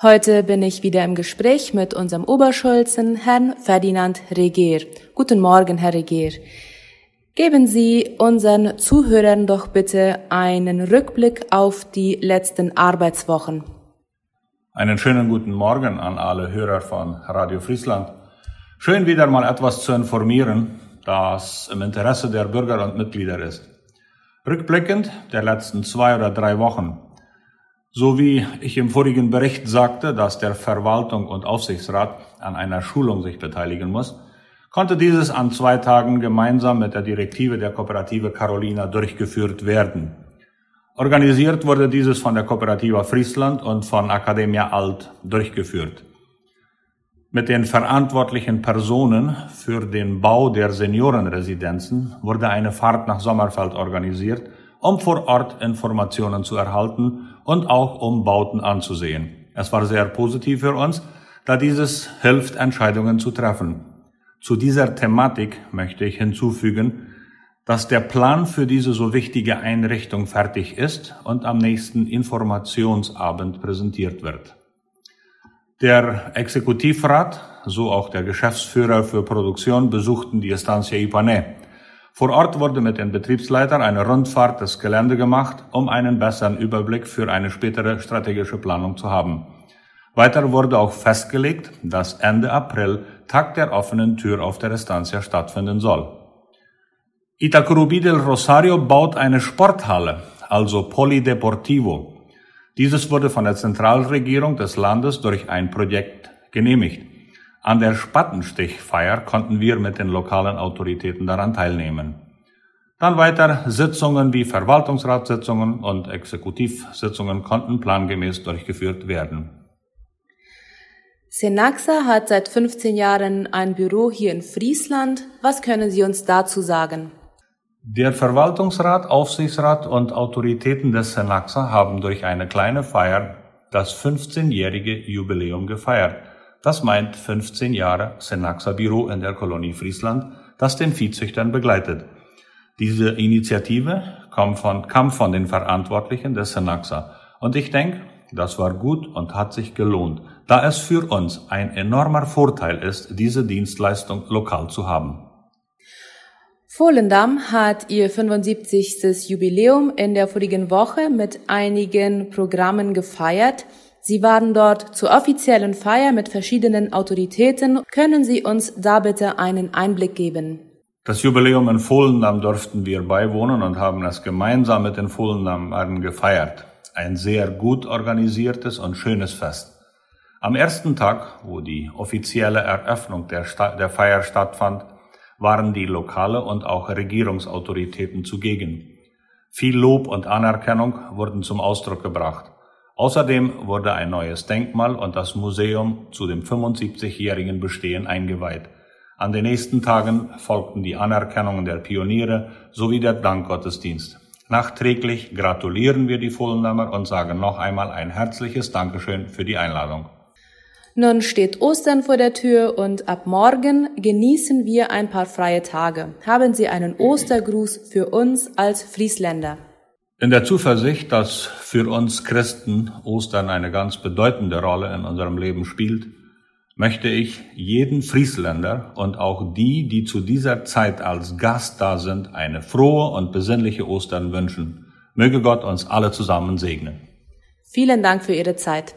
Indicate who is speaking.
Speaker 1: Heute bin ich wieder im Gespräch mit unserem Oberschulzen, Herrn Ferdinand Regier. Guten Morgen, Herr Regier. Geben Sie unseren Zuhörern doch bitte einen Rückblick auf die letzten Arbeitswochen.
Speaker 2: Einen schönen guten Morgen an alle Hörer von Radio Friesland. Schön wieder mal etwas zu informieren, das im Interesse der Bürger und Mitglieder ist. Rückblickend der letzten zwei oder drei Wochen so wie ich im vorigen Bericht sagte, dass der Verwaltung und Aufsichtsrat an einer Schulung sich beteiligen muss, konnte dieses an zwei Tagen gemeinsam mit der Direktive der Kooperative Carolina durchgeführt werden. Organisiert wurde dieses von der Kooperativa Friesland und von Academia Alt durchgeführt. Mit den verantwortlichen Personen für den Bau der Seniorenresidenzen wurde eine Fahrt nach Sommerfeld organisiert, um vor Ort Informationen zu erhalten und auch um Bauten anzusehen. Es war sehr positiv für uns, da dieses hilft, Entscheidungen zu treffen. Zu dieser Thematik möchte ich hinzufügen, dass der Plan für diese so wichtige Einrichtung fertig ist und am nächsten Informationsabend präsentiert wird. Der Exekutivrat, so auch der Geschäftsführer für Produktion besuchten die Estancia Ipanä. Vor Ort wurde mit den Betriebsleitern eine Rundfahrt des Gelände gemacht, um einen besseren Überblick für eine spätere strategische Planung zu haben. Weiter wurde auch festgelegt, dass Ende April Tag der offenen Tür auf der Estancia stattfinden soll. Itacurubi del Rosario baut eine Sporthalle, also Polideportivo. Dieses wurde von der Zentralregierung des Landes durch ein Projekt genehmigt. An der Spattenstichfeier konnten wir mit den lokalen Autoritäten daran teilnehmen. Dann weiter Sitzungen wie Verwaltungsratssitzungen und Exekutivsitzungen konnten plangemäß durchgeführt werden.
Speaker 1: Senaxa hat seit 15 Jahren ein Büro hier in Friesland. Was können Sie uns dazu sagen?
Speaker 2: Der Verwaltungsrat, Aufsichtsrat und Autoritäten des Senaxa haben durch eine kleine Feier das 15-jährige Jubiläum gefeiert. Das meint 15 Jahre Senaxa Büro in der Kolonie Friesland, das den Viehzüchtern begleitet. Diese Initiative kam von, kam von den Verantwortlichen des Senaxa. Und ich denke, das war gut und hat sich gelohnt, da es für uns ein enormer Vorteil ist, diese Dienstleistung lokal zu haben.
Speaker 1: Volendam hat ihr 75. Jubiläum in der vorigen Woche mit einigen Programmen gefeiert. Sie waren dort zur offiziellen Feier mit verschiedenen Autoritäten. Können Sie uns da bitte einen Einblick geben?
Speaker 2: Das Jubiläum in Volendam durften wir beiwohnen und haben es gemeinsam mit den Volendamern gefeiert. Ein sehr gut organisiertes und schönes Fest. Am ersten Tag, wo die offizielle Eröffnung der, der Feier stattfand, waren die lokale und auch Regierungsautoritäten zugegen. Viel Lob und Anerkennung wurden zum Ausdruck gebracht. Außerdem wurde ein neues Denkmal und das Museum zu dem 75-jährigen Bestehen eingeweiht. An den nächsten Tagen folgten die Anerkennungen der Pioniere sowie der Dankgottesdienst. Nachträglich gratulieren wir die Vollendamer und sagen noch einmal ein herzliches Dankeschön für die Einladung.
Speaker 1: Nun steht Ostern vor der Tür und ab morgen genießen wir ein paar freie Tage. Haben Sie einen Ostergruß für uns als Friesländer?
Speaker 2: In der Zuversicht, dass für uns Christen Ostern eine ganz bedeutende Rolle in unserem Leben spielt, möchte ich jeden Friesländer und auch die, die zu dieser Zeit als Gast da sind, eine frohe und besinnliche Ostern wünschen. Möge Gott uns alle zusammen segnen.
Speaker 1: Vielen Dank für Ihre Zeit.